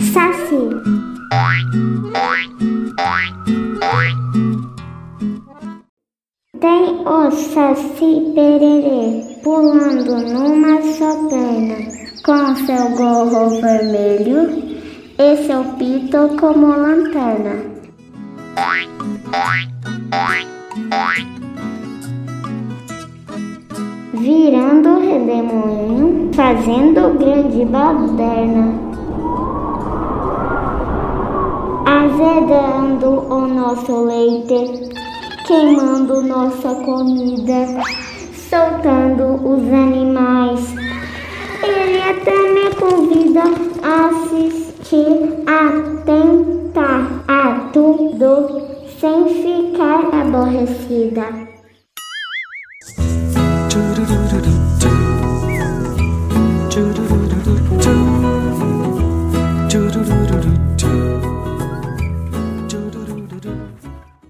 Saci. Tem o Saci Pererê pulando numa só perna, com seu gorro vermelho e seu pito como lanterna. Virando redemoinho, fazendo grande baderna. Azedando o nosso leite, queimando nossa comida, soltando os animais. Ele até me convida a assistir, a tentar a tudo sem ficar aborrecida.